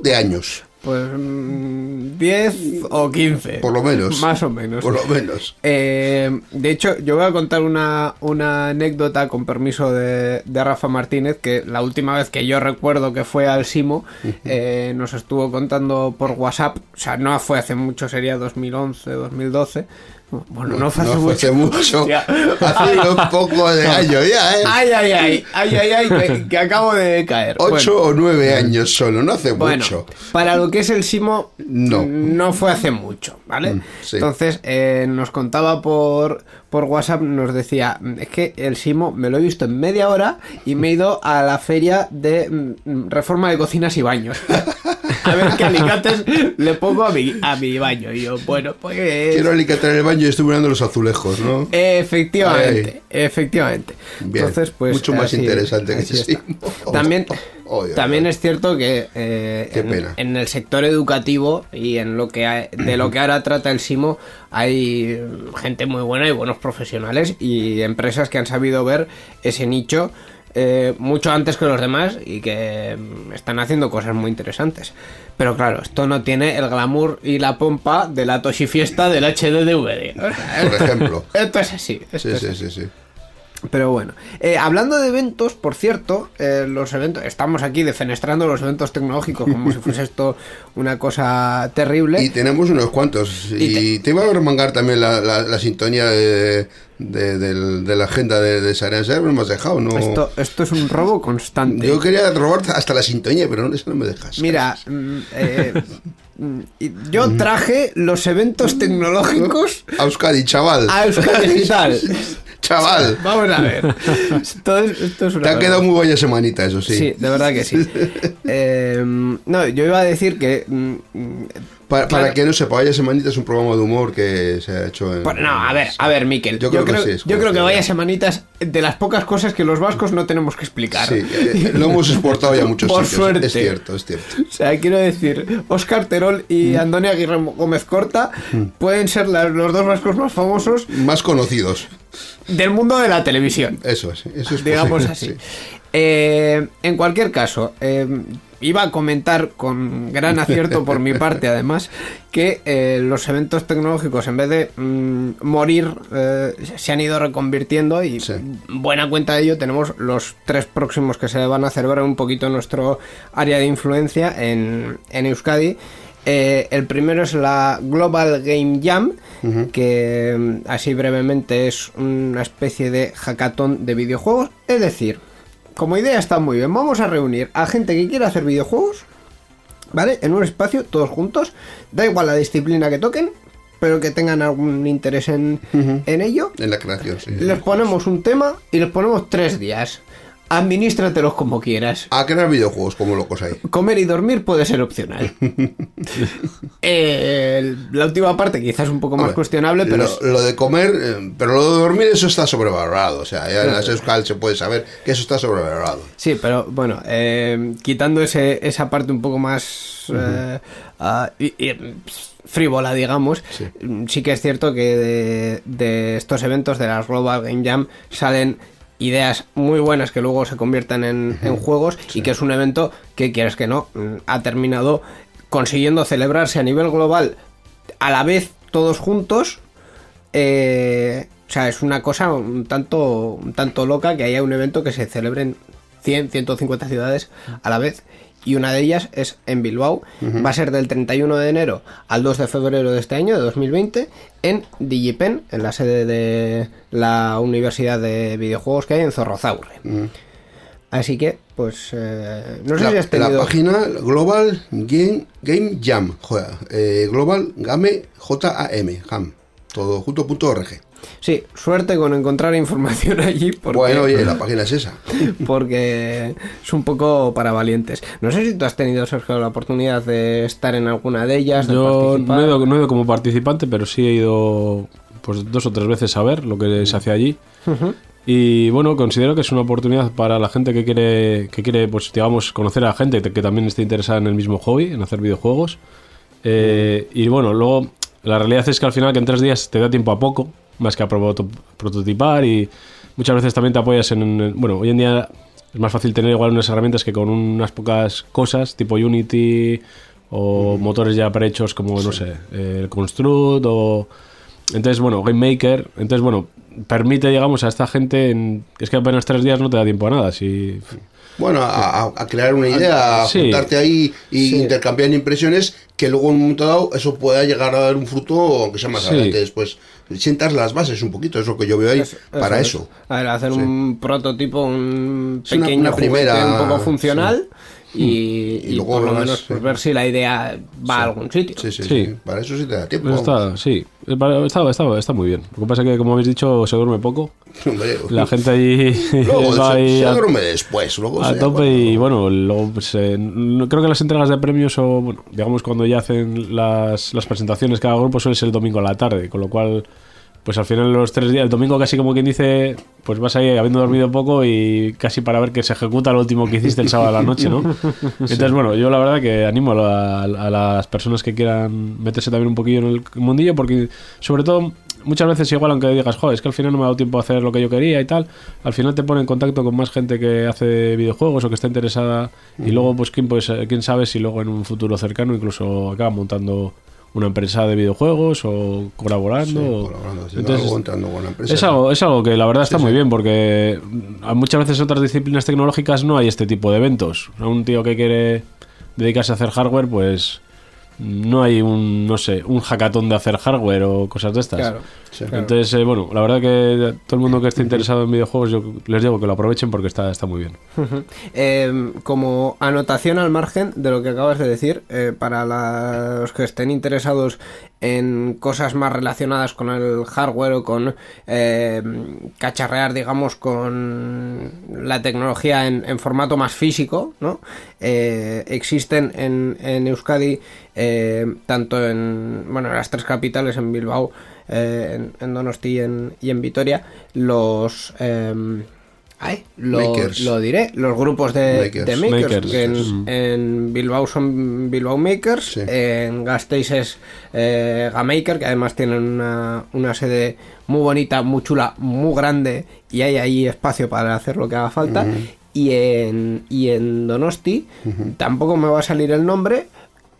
de años, pues mm, 10 o 15. por lo menos. Más o menos. Por lo menos. Eh, de hecho, yo voy a contar una, una anécdota con permiso de, de Rafa Martínez, que la última vez que yo recuerdo que fue al Simo, eh, nos estuvo contando por WhatsApp, o sea, no fue hace mucho, sería 2011, 2012. Bueno, no fue hace No mucho. mucho. Hace un poco de años ya, ¿eh? Ay, ay, ay, ay, ay, ay, que, que acabo de caer. Ocho Bueno. o nueve años solo, no hace Bueno, mucho. para lo que es el Simo, No. no fue hace mucho, ¿vale? Mm, sí. Entonces, eh, nos contaba por, por WhatsApp, nos decía, "Mm, es que el Simo me lo he visto en media hora y me he ido a la feria de mm, reforma de cocinas y baños. a ver qué alicates le pongo a mi, a mi baño. Y yo, bueno, pues... Quiero alicatar el baño y estoy mirando los azulejos, ¿no? Efectivamente, efectivamente. Bien, Entonces, pues. mucho más así- interesante que así. Simo. También, Oh, Dios también es cierto que eh, en, el sector educativo y en lo que ha- de lo que ahora trata el Simo hay gente muy buena y buenos profesionales y empresas que han sabido ver ese nicho eh, mucho antes que los demás y que mm, están haciendo cosas muy interesantes. Pero claro, esto no tiene el glamour y la pompa de la Toshi Fiesta del HDDVD. O sea, Por ejemplo. esto es así. esto Sí, es sí, así. sí, sí. Pero bueno, eh, hablando de eventos, por cierto, eh, los eventos, estamos aquí defenestrando los eventos tecnológicos como si fuese esto una cosa terrible. Y tenemos unos cuantos. Y Y, te iba a remangar también la, la, la sintonía de, de, de la agenda de, de Siren Server, me has dejado, ¿no? esto, esto es un robo constante. Yo quería robar hasta la sintonía, pero no, eso no me dejas. Mira, mm, eh, mm, y yo traje los eventos tecnológicos A Euskadi, chaval. a Euskadi Digital. Chaval. Vamos a ver. Es, esto es una Te ha quedado muy buena semanita, eso sí. Sí, de verdad que sí. Eh, no, yo iba a decir que mm, mm, Pa- Para, que no sepa, Vaya Semanita es un programa de humor que se ha hecho en... Pues no, a ver, a ver, Miquel. Yo creo que sí, yo creo que vaya semanitas de las pocas cosas que los vascos no tenemos que explicar. Sí, eh, lo hemos exportado ya muchos Por sitios. suerte. Es cierto, es cierto. O sea, quiero decir, Oscar Terol y Mm. Antonio Aguirre Gómez Corta pueden ser la- los dos vascos más famosos Más conocidos. del mundo de la televisión. Eso es, eso es digamos posible, así. sí. Eh, en cualquier caso, eh, iba a comentar con gran acierto por mi parte, además, que eh, los eventos tecnológicos, en vez de mm, morir, eh, se han ido reconvirtiendo y Sí. buena cuenta de ello tenemos los tres próximos que se van a celebrar un poquito en nuestro área de influencia en, en Euskadi. Eh, el primero es la Global Game Jam, que mm, así brevemente es una especie de hackathon de videojuegos. Es decir, como idea está muy bien, vamos a reunir a gente que quiera hacer videojuegos, ¿vale? En un espacio, todos juntos, da igual la disciplina que toquen, pero que tengan algún interés en, en ello, En la creación, sí. les ponemos un tema y les ponemos tres días. Administratelos como quieras. A crear videojuegos como locos ahí. Comer y dormir puede ser opcional. Eh, la última parte quizás un poco más Hombre, cuestionable, pero lo, lo de comer, eh, pero lo de dormir, eso está sobrevalorado. O sea, ya en las Euskal se puede saber que eso está sobrevalorado. Sí, pero bueno, eh, quitando ese, esa parte un poco más ah, y- y, pss, frívola, digamos, sí. que es cierto que de, de estos eventos, de las Global Game Jam, salen ideas muy buenas que luego se convierten en, en juegos y que es un evento que, quieres que no, mm, ha terminado consiguiendo celebrarse a nivel global a la vez todos juntos eh, o sea, es una cosa un tanto, un tanto loca que haya un evento que se celebre en 100, 150 ciudades a la vez. Y una de ellas es en Bilbao. Va a ser del 31 de enero al 2 de febrero de este año, de 2020, en Digipen, en la sede de la Universidad de Videojuegos que hay en Zorrozaurre. Así que, pues, eh, no sé la, si has la tenido... página Global Game, Game Jam. Joder, eh, Global Game J-A-M. Jam. Todo junto punto org. Sí, suerte con encontrar información allí. Porque... Bueno, oye, la página es esa. porque es un poco para valientes. No sé si tú has tenido, Sergio, la oportunidad de estar en alguna de ellas. de Yo participar. no he, ido, no he ido como participante, pero sí he ido pues dos o tres veces a ver lo que se hace allí. Y bueno, considero que es una oportunidad para la gente que quiere, que quiere pues digamos, conocer a gente que también esté interesada en el mismo hobby, en hacer videojuegos. Eh, y bueno, luego la realidad es que al final que en tres días te da tiempo a poco, más que a proto- prototipar y muchas veces también te apoyas en, en- bueno, hoy en día es más fácil tener igual unas herramientas que con unas pocas cosas, tipo Unity o motores ya prehechos como, no sé, el Construct o... Entonces, bueno, Game Maker, entonces, bueno, permite, digamos, a esta gente, en, es que apenas tres días no te da tiempo a nada, si... Bueno, a, a- a crear una idea, a Sí. juntarte ahí y Sí. intercambiar impresiones que luego en un momento dado eso pueda llegar a dar un fruto, aunque sea más Sí. adelante después. Sientas las bases un poquito, es lo que yo veo ahí para es. eso. A ver, hacer un prototipo, un una- pequeño una primera- un poco funcional Y y luego por lo vas, menos pues, sí. ver si la idea va a algún sitio. Sí, sí, Sí. sí. Para eso sí te da tiempo. Pues está, sí, está, está, está muy bien. Lo que pasa es que, como habéis dicho, se duerme poco. La gente ahí luego va se, ahí se a- duerme después. Luego a se- tope y bueno, luego pues, eh, no- creo que las entregas de premios o bueno, digamos cuando ya hacen las, las presentaciones cada grupo suele ser el domingo a la tarde, con lo cual pues al final los tres días, el domingo casi como quien dice, pues vas ahí habiendo dormido poco y casi para ver que se ejecuta lo último que hiciste el sábado a la noche, ¿no? Entonces bueno, yo la verdad que animo a, la- a las personas que quieran meterse también un poquillo en el mundillo porque sobre todo muchas veces igual aunque digas, joder, es que al final no me ha dado tiempo a hacer lo que yo quería y tal, al final te pone en contacto con más gente que hace videojuegos o que está interesada y luego pues quién, pues, quién sabe si luego en un futuro cercano incluso acaba montando una empresa de videojuegos o colaborando. Sí, o- colaborando, Entonces, algo, entrando con la empresa. es algo, es algo que la verdad está muy bien porque muchas veces en otras disciplinas tecnológicas no hay este tipo de eventos. A un tío que quiere dedicarse a hacer hardware, pues no hay un, no sé, un hackathon de hacer hardware o cosas de estas. Claro. Sí. Entonces, eh, bueno, la verdad que todo el mundo que esté interesado en videojuegos, yo les digo que lo aprovechen porque está, está muy bien. Eh, como anotación al margen de lo que acabas de decir, eh, para la- los que estén interesados en cosas más relacionadas con el hardware o con eh, cacharrear, digamos, con la tecnología en, formato más físico, ¿no? Eh, existen en, en Euskadi, eh, tanto en, bueno, en las tres capitales, en Bilbao, eh, en, en Donosti y en, y en Vitoria, los... ay, los- Makers. lo diré, los grupos de Makers. de makers, Makers. que en, en Bilbao son Bilbao Makers, Sí. en Gasteiz es eh, Gamaker, que además tienen una, una sede muy bonita, muy chula, muy grande y hay ahí espacio para hacer lo que haga falta. Y en, y en Donosti, tampoco me va a salir el nombre.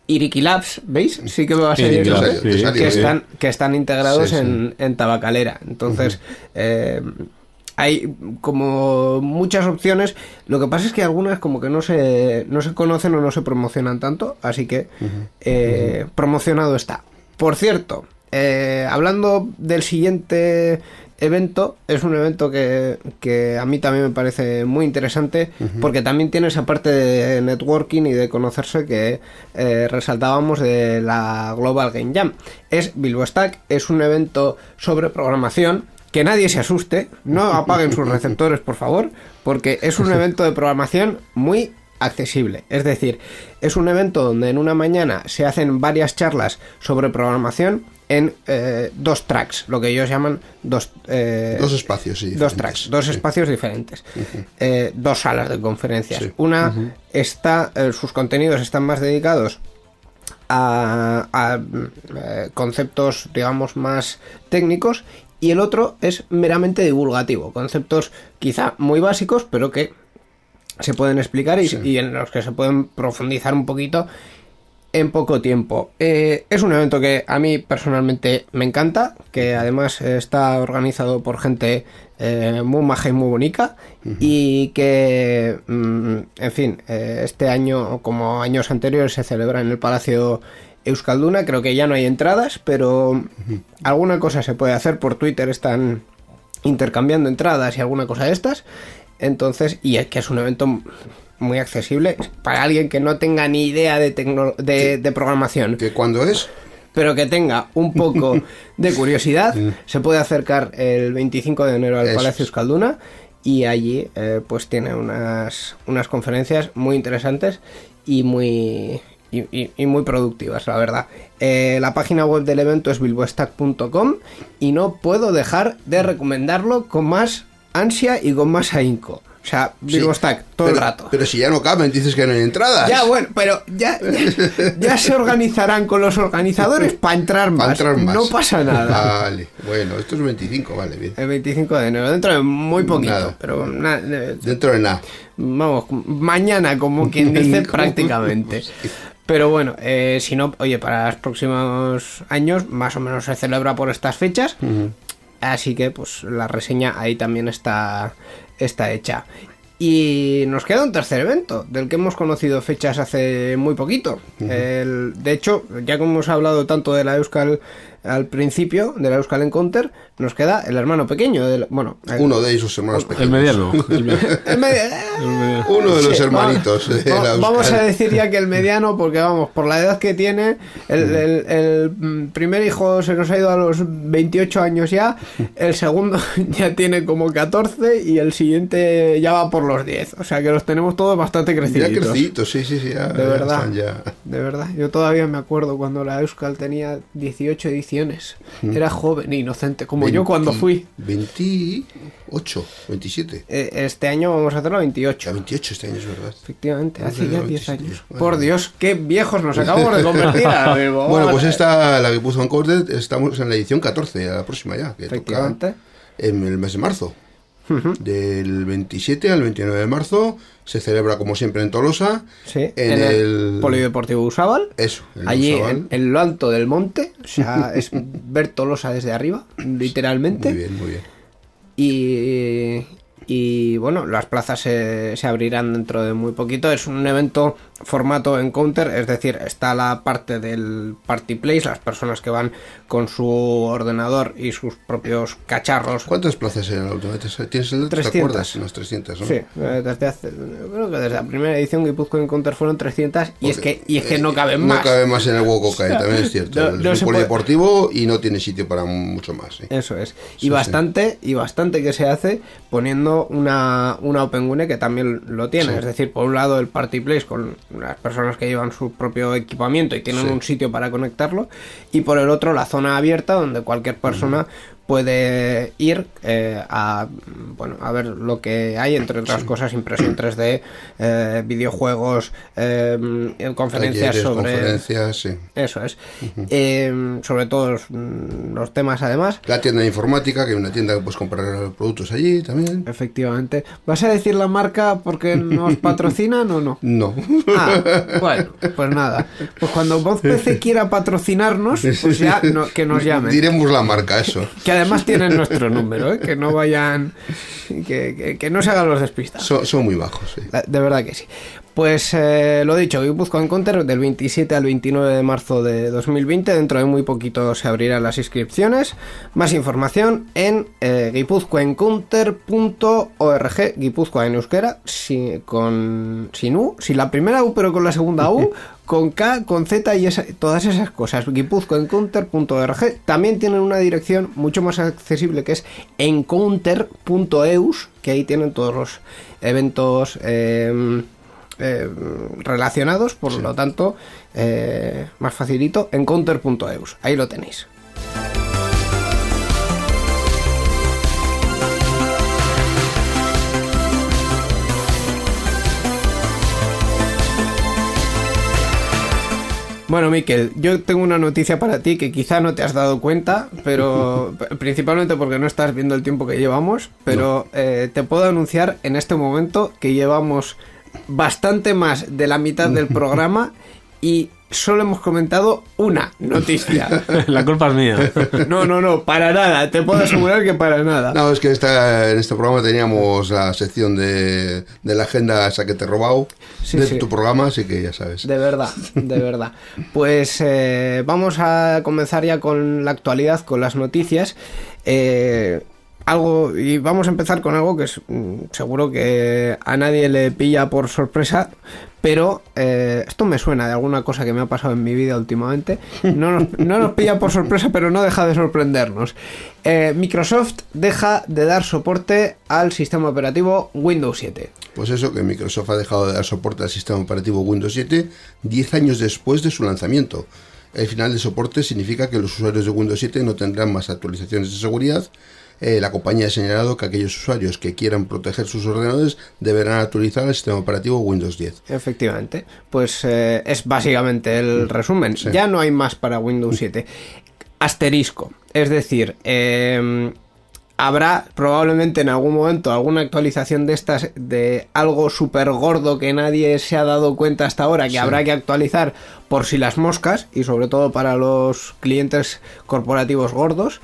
Iriki Labs, ¿veis? Sí que me va a salir sí, que, sí. están, que están integrados Sí, sí. En, en Tabacalera. Entonces, eh, hay como muchas opciones. Lo que pasa es que algunas como que no se, no se conocen o no se promocionan tanto. Así que eh, promocionado está. Por cierto, eh, hablando del siguiente evento es un evento que, que a mí también me parece muy interesante porque también tiene esa parte de networking y de conocerse que eh, resaltábamos de la Global Game Jam. Es Bilbo Stack, es un evento sobre programación. Que nadie se asuste, no apaguen sus receptores, por favor, porque es un evento de programación muy accesible. Es decir, es un evento donde en una mañana se hacen varias charlas sobre programación en eh, dos tracks, lo que ellos llaman dos, eh, Dos espacios, sí. dos diferentes. tracks, dos Sí. espacios diferentes, Eh, dos salas de conferencias. Sí. Una está, sus contenidos están más dedicados a, a, eh, conceptos, digamos, más técnicos y el otro es meramente divulgativo, conceptos quizá muy básicos, pero que se pueden explicar y, y en los que se pueden profundizar un poquito en poco tiempo. Eh, es un evento que a mí personalmente me encanta, que además está organizado por gente eh, muy maja y muy bonita y que, mm, en fin, eh, este año, como años anteriores, se celebra en el Palacio Euskalduna. Creo que ya no hay entradas, pero alguna cosa se puede hacer por Twitter. Están intercambiando entradas y alguna cosa de estas. Entonces, y es que es un evento muy accesible para alguien que no tenga ni idea de, tecno- de, de programación, ¿Que cuándo es? pero que tenga un poco de curiosidad, se puede acercar el 25 de enero al Eso Palacio. Euskalduna y allí eh, pues tiene unas, unas conferencias muy interesantes y muy y, y- y muy productivas, la verdad. Eh, la página web del evento es bilboestack.com y no puedo dejar de recomendarlo con más ansia y con más ahínco. O sea, Bilbostack, todo el rato. Pero si ya no caben, dices que no hay entradas. Ya, bueno, pero ya, ya, ya se organizarán con los organizadores para entrar, Pa' más. entrar más. No pasa nada. Vale, bueno, esto es 25, vale, bien. El 25 de enero, dentro de muy poquito, Nada. pero na- eh, Dentro de nada. vamos, mañana como quien dice prácticamente. Pero bueno, eh, si no, oye, para los próximos años más o menos se celebra por estas fechas. Así que pues la reseña ahí también está, está hecha. Y nos queda un tercer evento, del que hemos conocido fechas hace muy poquito. El- de hecho, ya como hemos hablado tanto de la Euskal al principio, de la Euskal Encounter, nos queda el hermano pequeño, del, bueno, el- Uno de esos hermanos pequeños. El mediano. el mediano. Uno de los Sí, hermanitos vamos, de la vamos a decir ya que el mediano, porque vamos, por la edad que tiene, el, el- el, mm, primer hijo se nos ha ido a los 28 años ya, el segundo ya tiene como 14 y el siguiente ya va por los 10. O sea que los tenemos todos bastante Ya crecidos. crecidos, sí, sí, sí. Ya, De verdad. ya. De verdad, yo todavía me acuerdo cuando la Euskal tenía 18 Era joven e inocente, como yo cuando 20 fui. 28, 27. Eh, Este año vamos a hacerlo a 28. Ya 28 este año, es verdad. Efectivamente, hace ya no, 10 sí, años. bueno. Por Dios, qué viejos nos acabamos de convertir. Bueno, pues esta, la que puso Encoded, estamos en la edición 14, a la próxima ya, que toca Efectivamente. en el mes de marzo. Del 27 al 29 de marzo se celebra como siempre en Tolosa. Sí, en, en, el, el, Polideportivo Usábal. Eso, en Allí en lo alto del monte, o sea, es ver Tolosa desde arriba, literalmente. Muy bien, muy bien. Y, y bueno, las plazas se, se abrirán dentro de muy poquito. Es un evento formato encounter, es decir, está la parte del party place, las personas que van con su ordenador y sus propios cacharros. ¿Cuántas plazas la última vez? ¿Tienes el dato? ¿Te 300. acuerdas? Unas 300, ¿no? Sí, eh, desde hace, creo que desde la primera edición Guipúzcoa Encounter fueron 300 y es que, y es que no caben No más. cabe más en el hueco que hay, también es cierto. No- es no un se puede- polideportivo y no tiene sitio para mucho más. sí. Eso es. Y Sí, bastante, y bastante que se hace poniendo una, una OpenWine que también lo tiene. Sí. Es decir, por un lado el Party Place con las personas que llevan su propio equipamiento y tienen Sí. un sitio para conectarlo. Y por el otro la zona abierta donde cualquier persona puede ir eh, a bueno a ver lo que hay entre otras cosas impresión 3D eh, videojuegos eh, conferencias Talleres, sobre conferencias, sí. eso es sobre todo los, los temas además La tienda de informática, que es una tienda que puedes comprar productos allí también. Efectivamente. ¿Vas a decir la marca porque nos patrocinan o no? No. Ah, bueno, pues nada. Pues cuando Voz PC quiera patrocinarnos, pues ya no- que nos llamen. Diremos la marca, eso. Que además tienen nuestro número, ¿eh? que no vayan. Que, que- que no se hagan los despistados. Son, son muy bajos, sí. De verdad que sí. Pues eh, lo dicho, Guipúzcoa Encounter del 27 al 29 de marzo de 2020. Dentro de muy poquito se abrirán las inscripciones. Más información en eh, guipuzcoaencounter.org. Guipúzcoa en euskera, si- con, sin U, sin la primera U, pero con la segunda U. Con K, con Z y esa- todas esas cosas. guipuzcoaencounter.org. También tienen una dirección mucho más accesible que es encounter.eus, que ahí tienen todos los eventos eh, eh, relacionados, por lo tanto, eh, más facilito, encounter.eus. Ahí lo tenéis. Bueno, Miquel, yo tengo una noticia para ti que quizá no te has dado cuenta, pero principalmente porque no estás viendo el tiempo que llevamos, pero eh, te puedo anunciar en este momento que llevamos bastante más de la mitad del programa y solo hemos comentado una noticia. La culpa es mía. No, no, no, para nada, te puedo asegurar que para nada. No, es que esta, en este programa teníamos la sección de, de la agenda esa que te he robado Sí, de sí. tu programa, así que ya sabes. De verdad, de verdad. Pues eh, vamos a comenzar ya con la actualidad, con las noticias. Eh, algo y vamos a empezar con algo que es mm, seguro que a nadie le pilla por sorpresa, pero eh, esto me suena de alguna cosa que me ha pasado en mi vida últimamente. No nos, no nos pilla por sorpresa, pero no deja de sorprendernos. Eh, Microsoft deja de dar soporte al sistema operativo Windows 7. Pues eso, que Microsoft ha dejado de dar soporte al sistema operativo Windows 7 10 años después de su lanzamiento. El final de soporte significa que los usuarios de Windows 7 no tendrán más actualizaciones de seguridad. Eh, la compañía ha señalado que aquellos usuarios que quieran proteger sus ordenadores deberán actualizar el sistema operativo Windows 10. Efectivamente, pues eh, es básicamente el resumen. Ya no hay más para Windows 7. Asterisco, es decir, eh, habrá probablemente en algún momento alguna actualización de estas de algo súper gordo que nadie se ha dado cuenta hasta ahora que habrá que actualizar por si las moscas y sobre todo para los clientes corporativos gordos,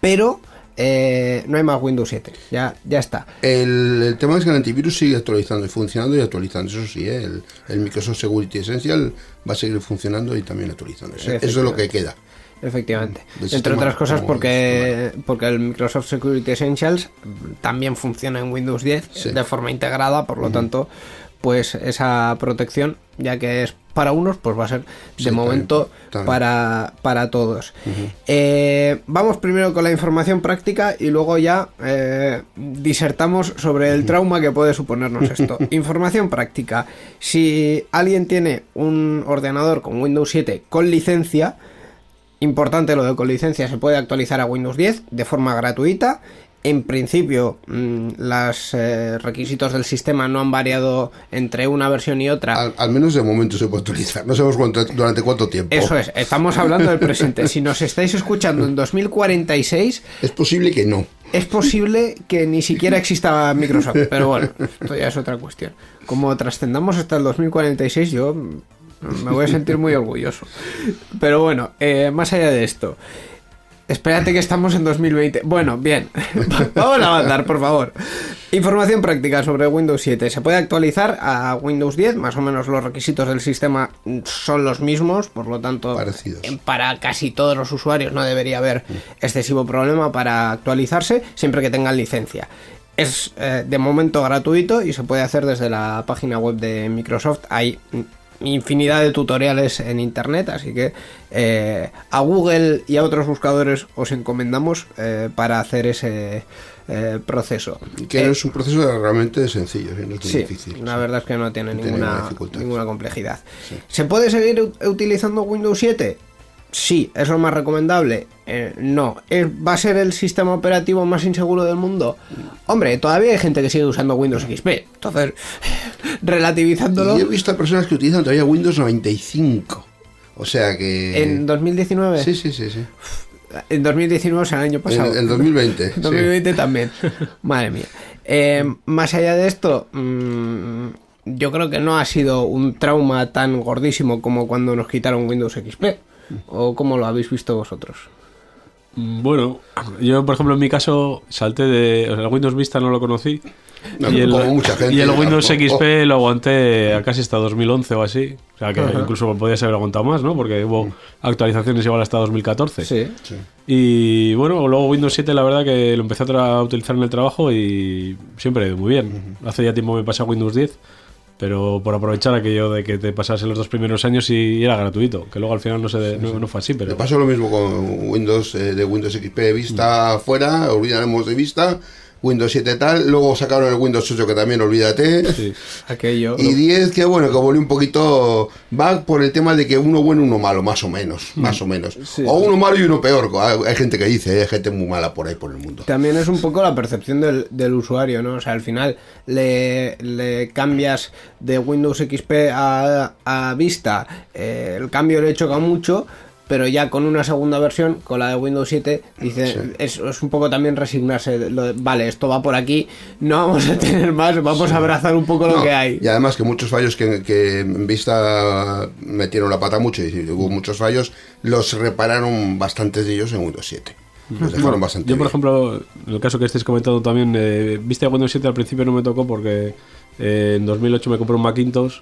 pero eh, no hay más Windows 7, ya, ya está. El, el tema es que el antivirus sigue actualizando y funcionando y actualizando. Eso sí, ¿eh? el, el Microsoft Security Essential va a seguir funcionando y también actualizando. Eso es lo que queda. Efectivamente. Entre otras cosas porque, porque el Microsoft Security Essentials también funciona en Windows 10 Sí. de forma integrada, por lo tanto, pues esa protección, ya que es para unos, pues va a ser de Sí, momento también. para, para todos. Eh, vamos primero con la información práctica y luego ya eh, disertamos sobre el trauma que puede suponernos esto. información práctica. Si alguien tiene un ordenador con Windows 7 con licencia, Importante lo de con licencia, se puede actualizar a Windows 10 de forma gratuita. En principio, los requisitos del sistema no han variado entre una versión y otra. Al, al menos de momento se puede actualizar. No sabemos cuánto- durante cuánto tiempo. Eso es, estamos hablando del presente. Si nos estáis escuchando en 2046, Es posible que no. es posible que ni siquiera exista Microsoft. Pero bueno, esto ya es otra cuestión. Como trascendamos hasta el 2046, yo me voy a sentir muy orgulloso. Pero bueno, eh, más allá de esto. Espérate que estamos en 2020. Bueno, bien. Vamos a avanzar, por favor. Información práctica sobre Windows 7. Se puede actualizar a Windows 10. Más o menos los requisitos del sistema son los mismos. Por lo tanto, Parecidos. en- para casi todos los usuarios no debería haber excesivo problema para actualizarse, siempre que tengan licencia. Es eh, de momento gratuito y se puede hacer desde la página web de Microsoft. Hay mm, infinidad de tutoriales en internet, así que eh, a Google y a otros buscadores os encomendamos eh, para hacer ese eh, proceso. Que es un proceso realmente sencillo, no es Sí, difícil. la sí. verdad es que no tiene No ninguna, ninguna complejidad. ¿Se puede seguir ut- utilizando Windows 7? Sí, es lo más recomendable. Eh, no, ¿Es- ¿va a ser el sistema operativo más inseguro del mundo? Hombre, todavía hay gente que sigue usando Windows XP. Entonces, relativizándolo, Y he visto a personas que utilizan todavía Windows 95. O sea que... en 2019, Sí, sí, sí, sí. en 2019 es el año pasado. En, en 2020. sí. 2020 también. Madre mía. Eh, más allá de esto, mm, yo creo que no ha sido un trauma tan gordísimo como cuando nos quitaron Windows XP. ¿O cómo lo habéis visto vosotros? Mm, Bueno, yo por ejemplo en mi caso salté de... o sea, el Windows Vista no lo conocí. No, y, el, como mucha gente, y el Windows. XP lo aguanté a casi hasta 2011 o así. O sea que incluso podías haber aguantado más, ¿no? Porque hubo actualizaciones igual hasta 2014. Sí. Y bueno, luego Windows 7 la verdad que lo empecé a, utilizar en el trabajo y siempre muy bien. Hace ya tiempo me pasé a Windows 10, pero por aprovechar aquello de que te pasase los dos primeros años y era gratuito, que luego al final no, se, no, no fue así, pero... Me pasó lo mismo con Windows eh, de Windows XP Vista fuera, olvidaremos de Vista, Windows 7 tal, luego sacaron el Windows 8 que también olvídate. Sí. Aquello. Y 10 que bueno, que volvió un poquito, va por el tema de que uno bueno y uno malo, más o menos, más o menos. O uno malo y uno peor, hay hay gente que dice, hay gente muy mala por ahí por el mundo. También es un poco la percepción del, del usuario, ¿no? O sea, al final le, le cambias de Windows XP a, a Vista, eh, el cambio le choca mucho, pero ya con una segunda versión, con la de Windows 7, dice, es, es un poco también resignarse, de lo de, vale, esto va por aquí, no vamos a tener más, vamos a abrazar un poco lo que hay. Y además que muchos fallos que, que en vista metieron la pata mucho y hubo muchos fallos, los repararon bastantes de ellos en Windows 7. Los dejaron bastante Yo, por bien. ejemplo, en el caso que estéis comentando también, eh, viste Windows 7 al principio no me tocó porque eh, en 2008 me compré un Macintosh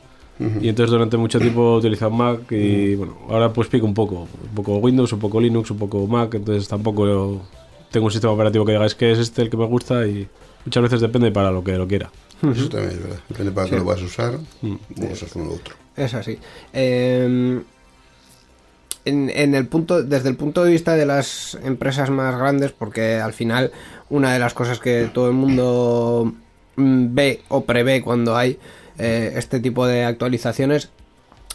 y entonces durante mucho tiempo he utilizado Mac y bueno, ahora pues pico un poco, un poco Windows, un poco Linux, un poco Mac, entonces tampoco tengo un sistema operativo que diga es que es este el que me gusta y muchas veces depende para lo que lo quiera. Eso también es verdad. Depende para qué lo vas a usar, o usas uno u otro. Es así. Eh, en, en el punto, desde el punto de vista de las empresas más grandes, porque al final una de las cosas que todo el mundo mm, ve o prevé cuando hay eh, este tipo de actualizaciones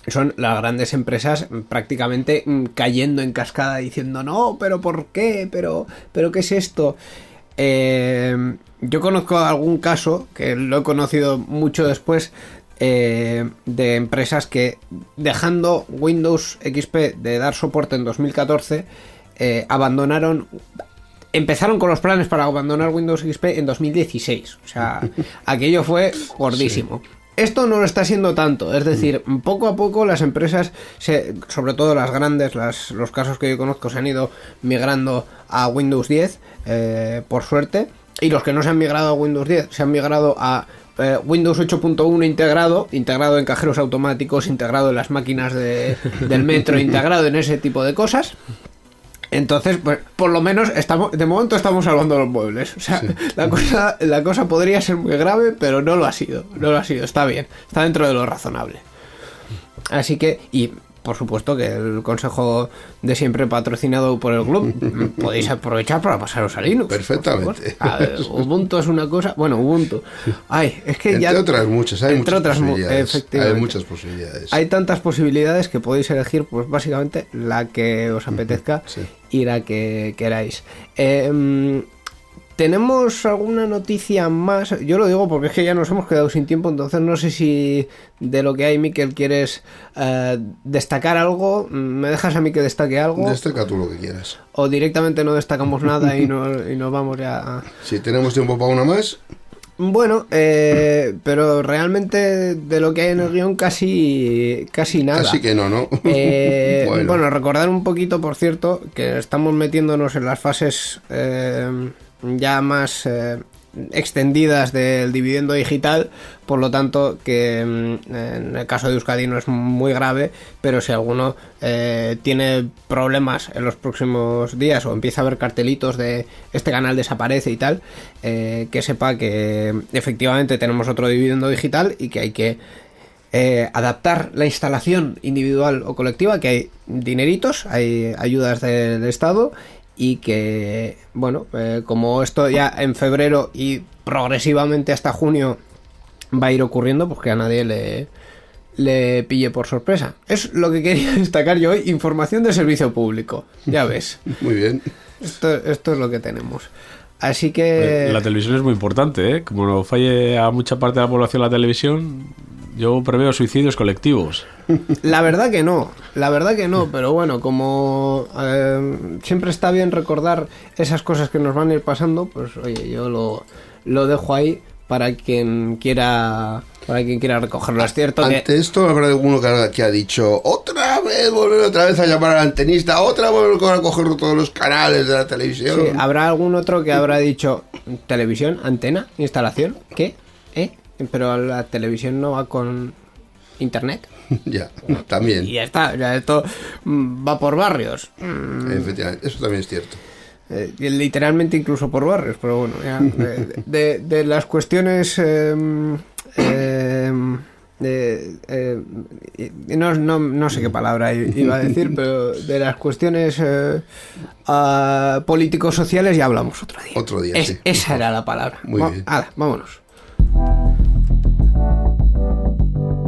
son las grandes empresas prácticamente mm, cayendo en cascada diciendo no, pero ¿por qué? ¿Pero, pero qué es esto? Eh, yo conozco algún caso, que lo he conocido mucho después, eh, de empresas que dejando Windows XP de dar soporte en 2014, eh, abandonaron empezaron con los planes para abandonar Windows XP en 2016. O sea, aquello fue gordísimo. Esto no lo está siendo tanto, es decir, poco a poco las empresas, se- sobre todo las grandes, los casos que yo conozco, se han ido migrando a Windows 10, eh, por suerte, y los que no se han migrado a Windows 10 se han migrado a eh, Windows 8.1 integrado, integrado en cajeros automáticos, integrado en las máquinas de- del metro, integrado en ese tipo de cosas. Entonces, pues, por lo menos estamos, de momento estamos salvando los muebles. O sea, la cosa, la cosa podría ser muy grave, pero no lo ha sido. No lo ha sido. Está bien. Está dentro de lo razonable. Así que, y por supuesto que el consejo de siempre patrocinado por el club, podéis aprovechar para pasaros a Linux. Perfectamente. favor. A ver, Ubuntu es una cosa. Bueno, Ubuntu. Ay, es que ya. Entre otras muchas, hay entre muchas otras posibilidades. efectivamente. Hay muchas posibilidades. Hay tantas posibilidades que podéis elegir, pues básicamente la que os apetezca sí. y la que queráis. Eh, ¿Tenemos alguna noticia más? Yo lo digo porque es que ya nos hemos quedado sin tiempo, entonces no sé si de lo que hay, Miquel, quieres eh, destacar algo. ¿Me dejas a mí que destaque algo? Destaca tú lo que quieras. ¿O directamente no destacamos nada y, no, y nos vamos ya a... Si tenemos tiempo para una más, Bueno, eh, pero realmente de lo que hay en el guion casi, casi nada. así que no, ¿no? Eh, bueno. Bueno. recordar un poquito, por cierto, que estamos metiéndonos en las fases eh, ya más eh, extendidas del dividendo digital, por lo tanto que mm, en el caso de Euskadi no es muy grave, pero si alguno eh, tiene problemas en los próximos días o empieza a ver cartelitos de este canal desaparece y tal, eh, que sepa que efectivamente tenemos otro dividendo digital y que hay que adaptar la instalación individual o colectiva, que hay dineritos, hay ayudas del Estado y que, bueno, eh, como esto ya en febrero y progresivamente hasta junio va a ir ocurriendo, pues que a nadie le, le pille por sorpresa. Es lo que quería destacar yo hoy, información de servicio público, ya ves, Muy bien. esto, esto es lo que tenemos. Así que... La televisión es muy importante, ¿eh? Como no falle a mucha parte de la población la televisión, yo preveo suicidios colectivos. La verdad que no, la verdad que no, pero bueno, como eh, siempre está bien recordar esas cosas que nos van a ir pasando, pues oye, yo lo, lo dejo ahí para quien quiera para quien quiera recogerlo. Es cierto que Ante esto habrá alguno que ha, que ha dicho, otra vez volver otra vez a llamar al antenista, otra vez volver a coger todos los canales de la televisión. Sí, ¿Habrá algún otro que habrá dicho televisión, antena, instalación? ¿Qué? Pero la televisión no va con internet. ya, también. Y ya está, ya esto mm, va por barrios. Mm, Efectivamente, eso también es cierto. eh, literalmente incluso por barrios, pero bueno, ya, de, de- de las cuestiones... eh, eh, de, eh, no, no, no sé qué palabra iba a decir, pero de las cuestiones eh, ah, políticos-sociales ya hablamos otro día. Otro día, Es- sí. Esa era la palabra. Muy Va- bien. ala, vámonos.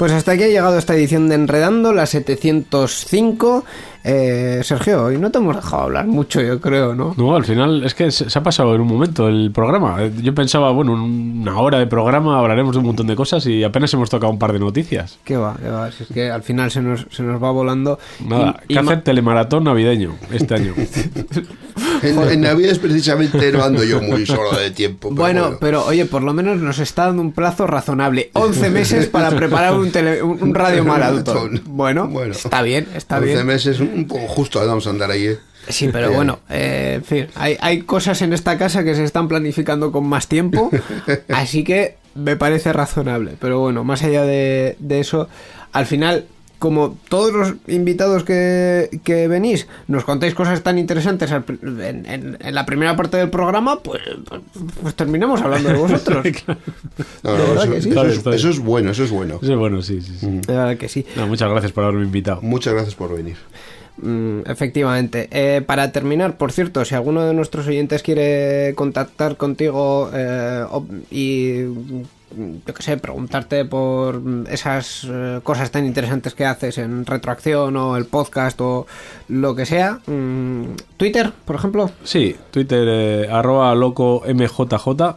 Pues hasta aquí ha llegado esta edición de Enredando, la 705. Eh, Sergio, hoy no te hemos dejado hablar mucho, yo creo, ¿no? No, al final es que se se ha pasado en un momento el programa. Eh, Yo pensaba, bueno, una hora de programa hablaremos de un montón de cosas y apenas hemos tocado un par de noticias. ¿Qué va? ¿Qué va? Si es que al final se nos, se nos va volando. Nada, Y- y hacer telemaratón navideño este año. En, en Navidades precisamente no ando yo muy solo de tiempo. pero Bueno, pero oye, por lo menos nos está dando un plazo razonable. 11 meses para preparar un, tele- un, un radio maratón. Bueno, Bueno. está bien, está 11 bien. meses, un poco justo, vamos a andar ahí. ¿eh? Sí, pero Bien. bueno, eh, en fin, hay, hay cosas en esta casa que se están planificando con más tiempo, así que me parece razonable. Pero bueno, más allá de, de eso, al final, como todos los invitados que, que venís nos contáis cosas tan interesantes en, en- en la primera parte del programa, pues, pues, pues terminamos hablando de vosotros. No, no, eso, que sí. eso Claro, es, eso bueno, eso es bueno. Eso es bueno, sí, sí, sí. De verdad que sí. No, muchas gracias por haberme invitado. Muchas gracias por venir. Mm, efectivamente. Eh, para terminar, por cierto, si alguno de nuestros oyentes quiere contactar contigo eh, y, mm, yo qué sé, preguntarte por esas eh, cosas tan interesantes que haces en Retroacción o el podcast o lo que sea, mm, Twitter, por ejemplo, Sí, Twitter, eh, arroba loco mjj.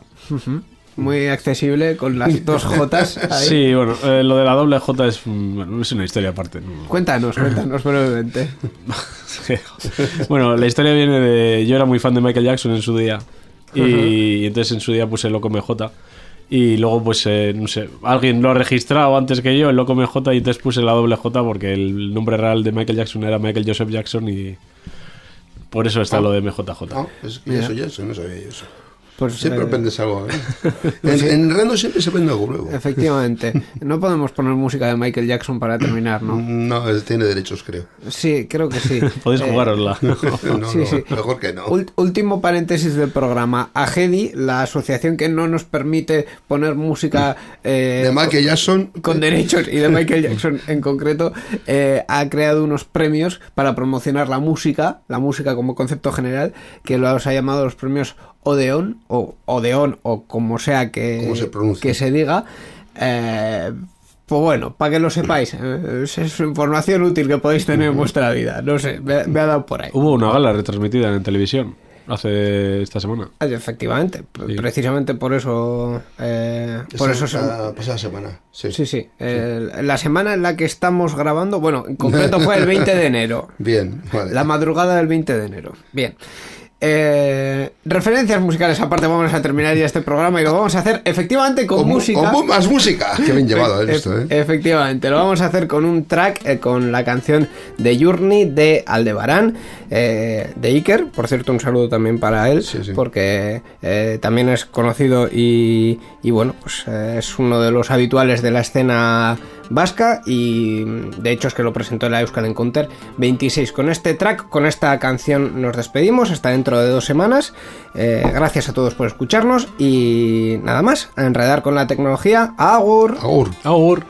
Muy accesible con las dos Jotas. ahí. Sí, bueno, eh, lo de la doble J es, bueno, es una historia aparte. ¿no? Cuéntanos, cuéntanos brevemente. bueno, la historia viene de. Yo era muy fan de Michael Jackson en su día. Y, entonces en su día puse Loco MJ. Y luego, pues, eh, no sé, alguien lo ha registrado antes que yo, el Loco MJ, y entonces puse la doble J porque el nombre real de Michael Jackson era Michael Joseph Jackson y por eso está lo de MJJ. Es que eso ya eso, no sabía yo eso. Pues, Siempre eh, aprendes algo. ¿eh? En, en Rando siempre se aprende algo nuevo. Efectivamente. No podemos poner música de Michael Jackson para terminar, ¿no? No, él tiene derechos, creo. Sí, creo que sí. Podéis Eh, jugárosla. No, Sí, no, sí. mejor que no. último paréntesis del programa. AGEDI, la asociación que no nos permite poner música eh, De Michael Jackson. con derechos y de Michael Jackson en concreto, eh, ha creado unos premios para promocionar la música, la música como concepto general, que los ha llamado los premios Odeon, o Odeon, o como sea que, se que se diga. Eh, pues bueno, para que lo sepáis, eh, es, información útil que podéis tener en vuestra vida. No sé, me, me ha dado por ahí. Hubo una gala retransmitida en televisión hace esta semana. Ah, Efectivamente, Sí. precisamente por eso. eh, por eso se- La pasada semana. Sí. Sí, sí. El- la semana en la que estamos grabando, bueno, en concreto fue el 20 de enero. Bien, vale. La madrugada del 20 de enero. Bien. Eh, referencias musicales aparte, vamos a terminar ya este programa y lo vamos a hacer efectivamente con, música. con más música. Qué bien llevado Efe- esto, ¿eh? Efectivamente, lo vamos a hacer con un track, eh, con la canción de Journey de Aldebarán, eh, de Iker. Por cierto, un saludo también para él, Sí, sí. porque eh, también es conocido y, y bueno, pues eh, es uno de los habituales de la escena vasca y de hecho es que lo presentó la Euskal Encounter 26. Con este track, con esta canción nos despedimos hasta dentro de dos semanas. Eh, gracias a todos por escucharnos y nada más, a enredar con la tecnología. Agur. Agur. Agur.